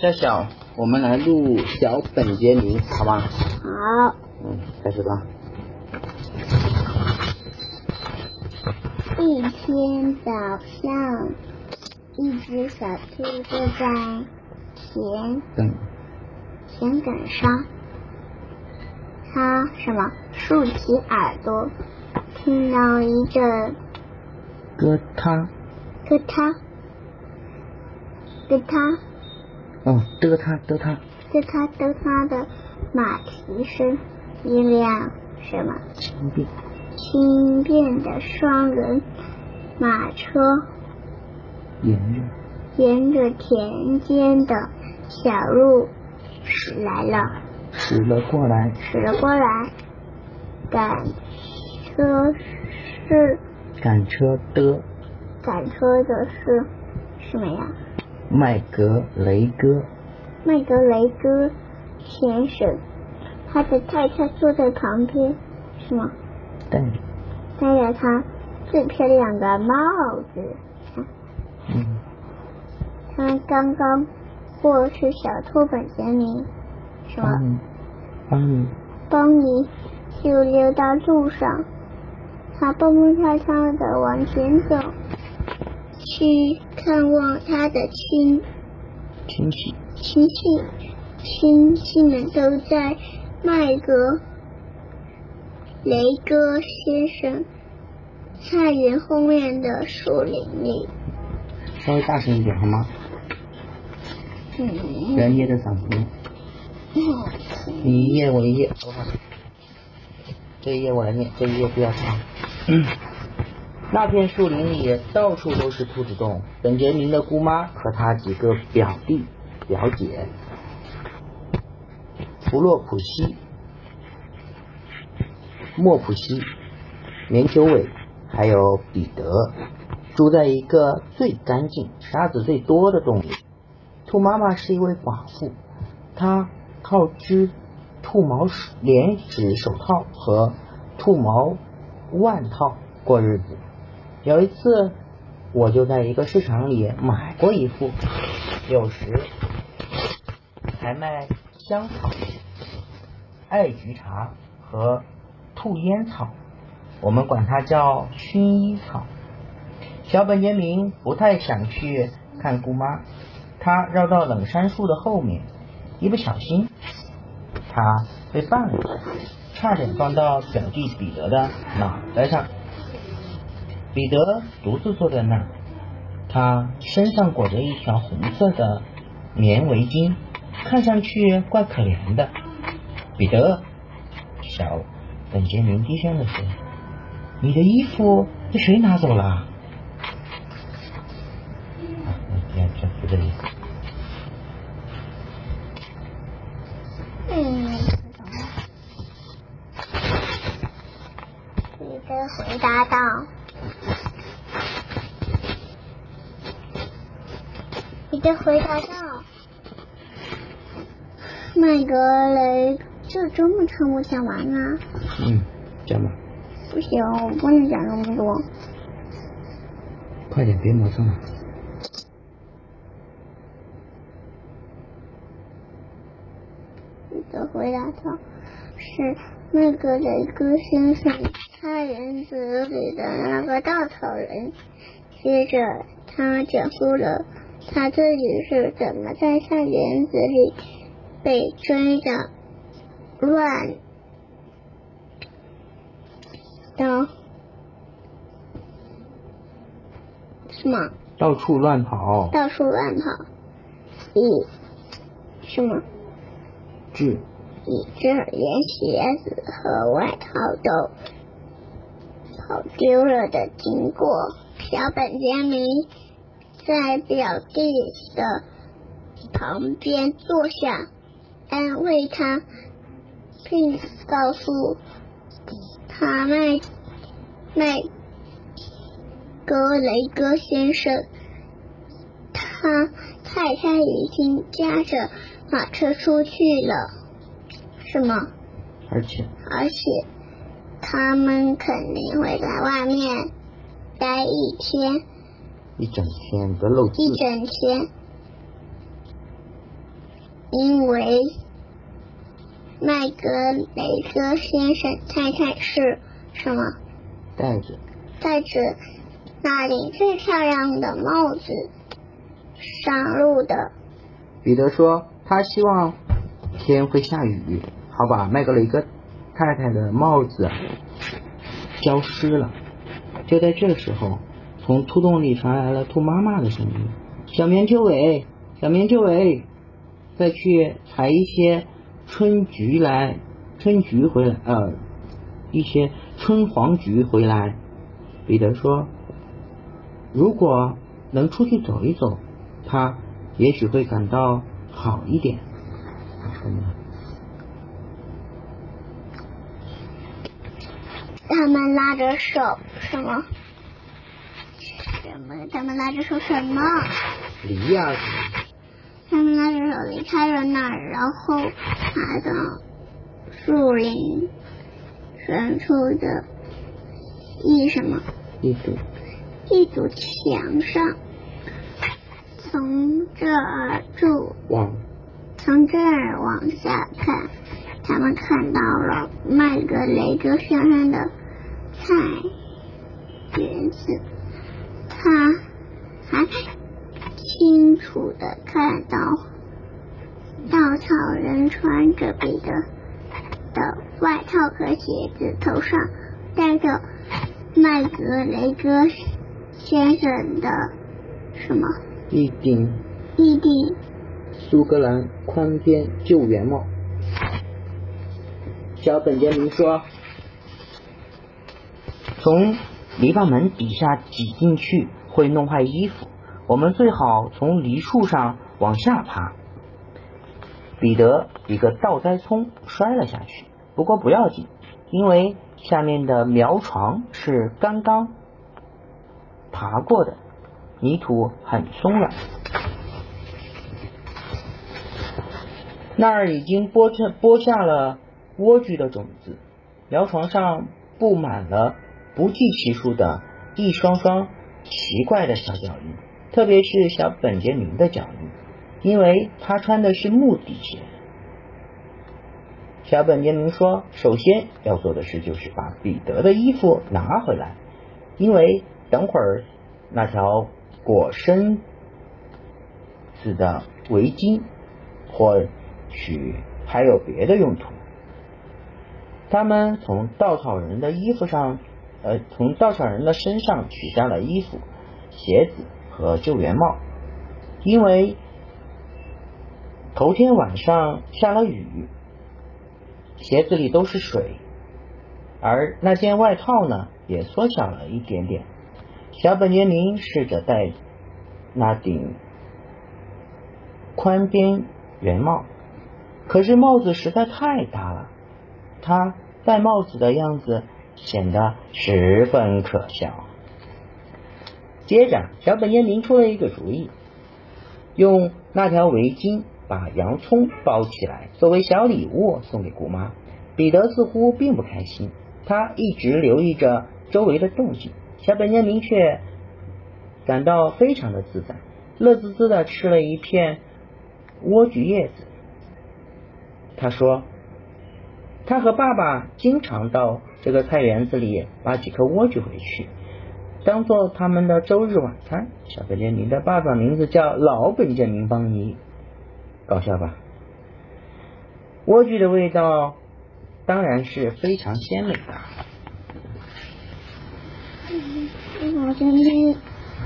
夏小，我们来录小本杰明，好吗？好。嗯，开始吧。一天早上，一只小兔坐在田等田埂上，它什么？竖起耳朵，听到一阵咯嗒，咯嗒咯嗒哦，嘚他嘚它，咯嗒咯嗒的马蹄声，一辆什么轻便，轻便的双轮马车沿着。沿着田间的小路驶来了，驶了过来，驶了过来。赶车是？赶车的。赶车的是什么呀？麦格雷戈，麦格雷戈先生，他的太太坐在旁边，是吗？对，戴着他最漂亮的帽子。嗯，他刚刚过去小兔本杰明，是吗？帮你，帮你，邦尼就溜到路上，他蹦蹦跳跳的往前走，去看望他的亲亲戚，亲戚。亲戚们都在麦格雷戈先生菜园后面的树林里。稍微大声一点好吗？嗯不要嗓子。你一页我一页，好不好？这一页我来念，这一页不要唱。那片树林里到处都是兔子洞，本杰明的姑妈和他几个表弟、表姐，弗洛普西、莫普西、棉球尾，还有彼得，住在一个最干净、沙子最多的洞里。兔妈妈是一位寡妇，她靠织兔毛手连指手套和兔毛腕套过日子。有一次，我就在一个市场里买过一副，有时还卖香草、艾菊茶和兔烟草，我们管它叫薰衣草。小本杰明不太想去看姑妈，他绕到冷杉树的后面，一不小心，他被绊了一下，差点撞到表弟彼得的脑袋上。彼得独自坐在那儿，他身上裹着一条红色的棉围巾，看上去怪可怜的。彼得，小本杰明低声的说：“你的衣服被谁拿走了？”，嗯，彼得回答道：“彼得回答道，麦格雷，这周末唱不讲完啊？嗯，讲吧，不行，我不能讲那么多。快点，别磨蹭了。你的回答道：“是麦格雷戈先生菜园子里的那个稻草人。”接着，他讲述了他自己是怎么在菜园子里被追着乱的什么到处乱跑，到处乱跑，以什么？治以致连鞋子和外套都跑丢了的经过。小本杰明在表弟的旁边坐下，安慰他，并告诉他麦麦格雷戈先生，他太太已经驾着马车出去了，是吗？而且而且他们肯定会在外面待一天，一整天，别漏字。一整天。因为麦格雷戈先生太太是什么？戴着戴着那顶最漂亮的帽子上路的。彼得说：“他希望天会下雨，好把麦格雷戈太太的帽子浇湿了。”就在这时候，从兔洞里传来了兔妈妈的声音：“小棉球尾，小棉球尾，再去采一些春菊来，春菊回来，呃，一些春黄菊回来。”彼得说：“如果能出去走一走，他。”也许会感到好一点。他们拉着手什么？什么？他们拉着手什么？离呀！他们拉着手离开了那儿，然后爬到树林深处的一什么？一堵一堵墙上。从这儿住，往从这儿往下看，他们看到了麦格雷格先生的菜园子。他还清楚的看到稻草人穿着彼得的外套和鞋子，头上戴着麦格雷戈先生的什么？一顶一顶苏格兰宽边救援帽。小本杰明说：“从篱笆门底下挤进去会弄坏衣服，我们最好从梨树上往下爬。”彼得一个倒栽葱摔了下去，不过不要紧，因为下面的苗床是刚刚爬过的。泥土很松软，那儿已经播下播下了莴苣的种子。苗床上布满了不计其数的一双双奇怪的小脚印，特别是小本杰明的脚印，因为他穿的是木底鞋。小本杰明说：“首先要做的事就是把彼得的衣服拿回来，因为等会儿那条。”裹身子的围巾，或许还有别的用途。他们从稻草人的衣服上，呃，从稻草人的身上取下了衣服、鞋子和救援帽，因为头天晚上下了雨，鞋子里都是水，而那件外套呢，也缩小了一点点。小本杰明试着戴那顶宽边圆帽，可是帽子实在太大了，他戴帽子的样子显得十分可笑。接着，小本烟明出了一个主意，用那条围巾把洋葱包起来，作为小礼物送给姑妈。彼得似乎并不开心，他一直留意着周围的动静。小本烟明却感到非常的自在，乐滋滋的吃了一片莴苣叶子。他说：“他和爸爸经常到这个菜园子里把几颗莴苣回去，当做他们的周日晚餐。”小本杰明的爸爸名字叫老本杰明邦尼，搞笑吧？莴苣的味道当然是非常鲜美的。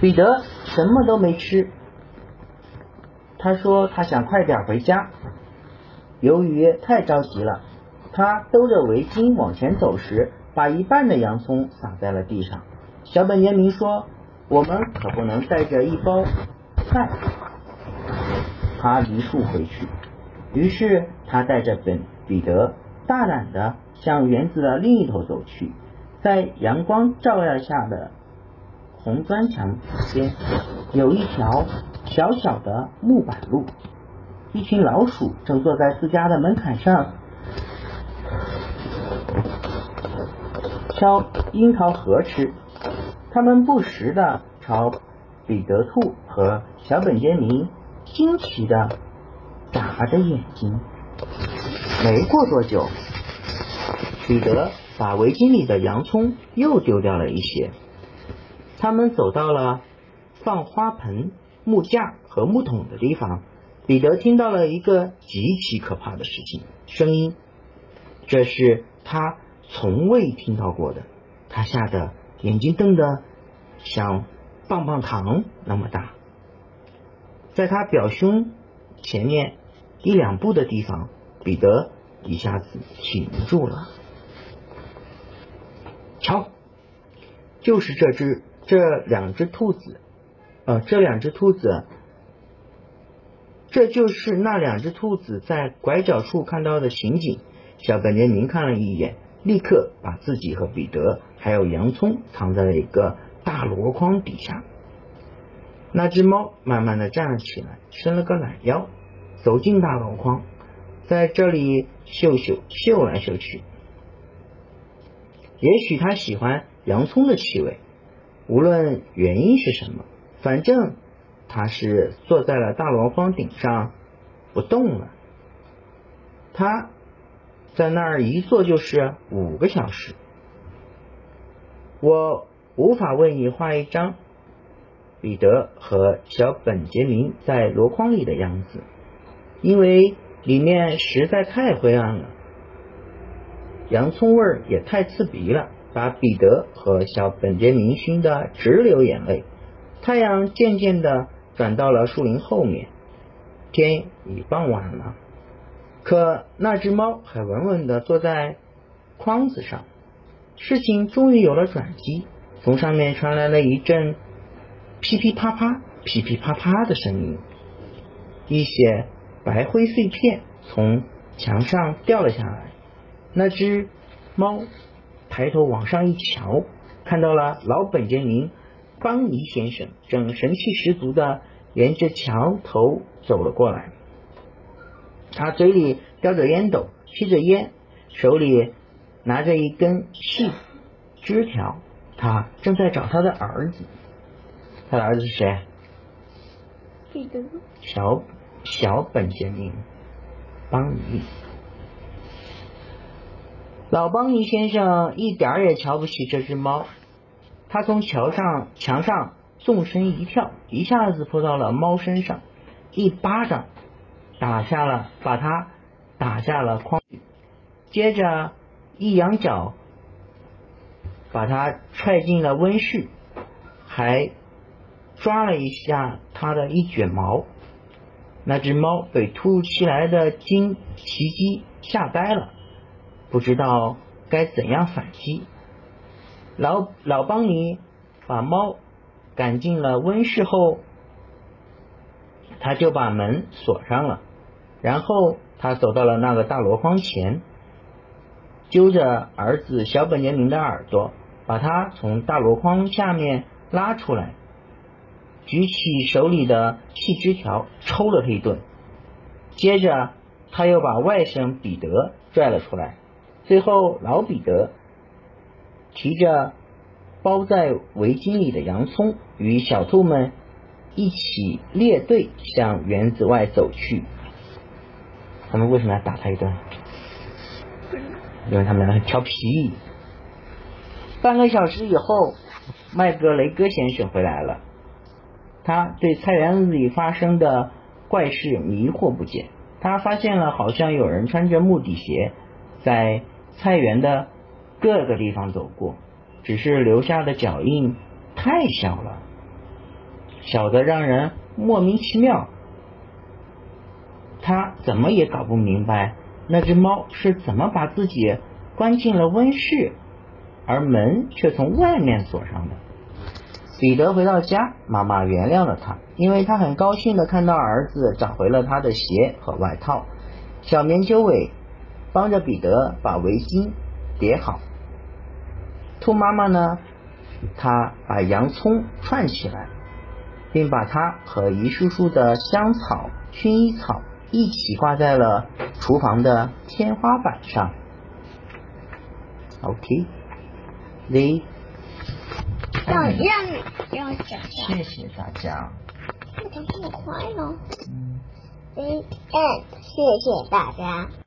彼得什么都没吃，他说他想快点回家。由于太着急了，他兜着围巾往前走时，把一半的洋葱撒在了地上。小本杰明说：“我们可不能带着一包菜爬梨树回去。”于是他带着本彼得大胆的向园子的另一头走去。在阳光照耀下的红砖墙边，有一条小小的木板路。一群老鼠正坐在自家的门槛上挑樱桃核吃。他们不时的朝彼得兔和小本杰明惊奇的眨着眼睛。没过多久，彼得把围巾里的洋葱又丢掉了一些。他们走到了放花盆、木架和木桶的地方。彼得听到了一个极其可怕的事情，声音，这是他从未听到过的。他吓得眼睛瞪得像棒棒糖那么大。在他表兄前面一两步的地方，彼得一下子停住了。瞧，就是这只。这两只兔子，呃，这两只兔子，这就是那两只兔子在拐角处看到的情景。小本杰明看了一眼，立刻把自己和彼得还有洋葱藏在了一个大箩筐底下。那只猫慢慢的站了起来，伸了个懒腰，走进大箩筐，在这里嗅嗅嗅来嗅去。也许它喜欢洋葱的气味。无论原因是什么，反正他是坐在了大箩筐顶上不动了。他在那儿一坐就是五个小时。我无法为你画一张彼得和小本杰明在箩筐里的样子，因为里面实在太灰暗了，洋葱味儿也太刺鼻了。把彼得和小本杰明熏得直流眼泪。太阳渐渐的转到了树林后面，天已傍晚了。可那只猫还稳稳的坐在筐子上。事情终于有了转机，从上面传来了一阵噼噼啪啪、噼噼啪啪的声音，一些白灰碎片从墙上掉了下来。那只猫。抬头往上一瞧，看到了老本杰明邦尼先生正神气十足的沿着桥头走了过来。他嘴里叼着烟斗，吸着烟，手里拿着一根细枝条。他正在找他的儿子。他的儿子是谁？小小本杰明邦尼。老邦尼先生一点儿也瞧不起这只猫，他从桥上墙上纵身一跳，一下子扑到了猫身上，一巴掌打下了，把它打下了筐，接着一扬脚，把它踹进了温室，还抓了一下它的一卷毛。那只猫被突如其来的惊奇击吓呆了。不知道该怎样反击，老老邦尼把猫赶进了温室后，他就把门锁上了。然后他走到了那个大箩筐前，揪着儿子小本杰明的耳朵，把他从大箩筐下面拉出来，举起手里的细枝条抽了他一顿。接着他又把外甥彼得拽了出来。最后，老彼得提着包在围巾里的洋葱，与小兔们一起列队向园子外走去。他们为什么要打他一顿？因为他们很调皮。半个小时以后，麦格雷戈先生回来了。他对菜园子里发生的怪事迷惑不解。他发现了，好像有人穿着木底鞋在。菜园的各个地方走过，只是留下的脚印太小了，小的让人莫名其妙。怎么也搞不明白，那只猫是怎么把自己关进了温室，而门却从外面锁上的。彼得回到家，妈妈原谅了他，因为他很高兴的看到儿子找回了他的鞋和外套。小棉球尾。帮着彼得把围巾叠好。兔妈妈呢，她把洋葱串起来，并把它和一束束的香草、薰衣草一起挂在了厨房的天花板上。OK，The。让让让讲。谢谢大家。这么快呢？嗯。The end，谢谢大家。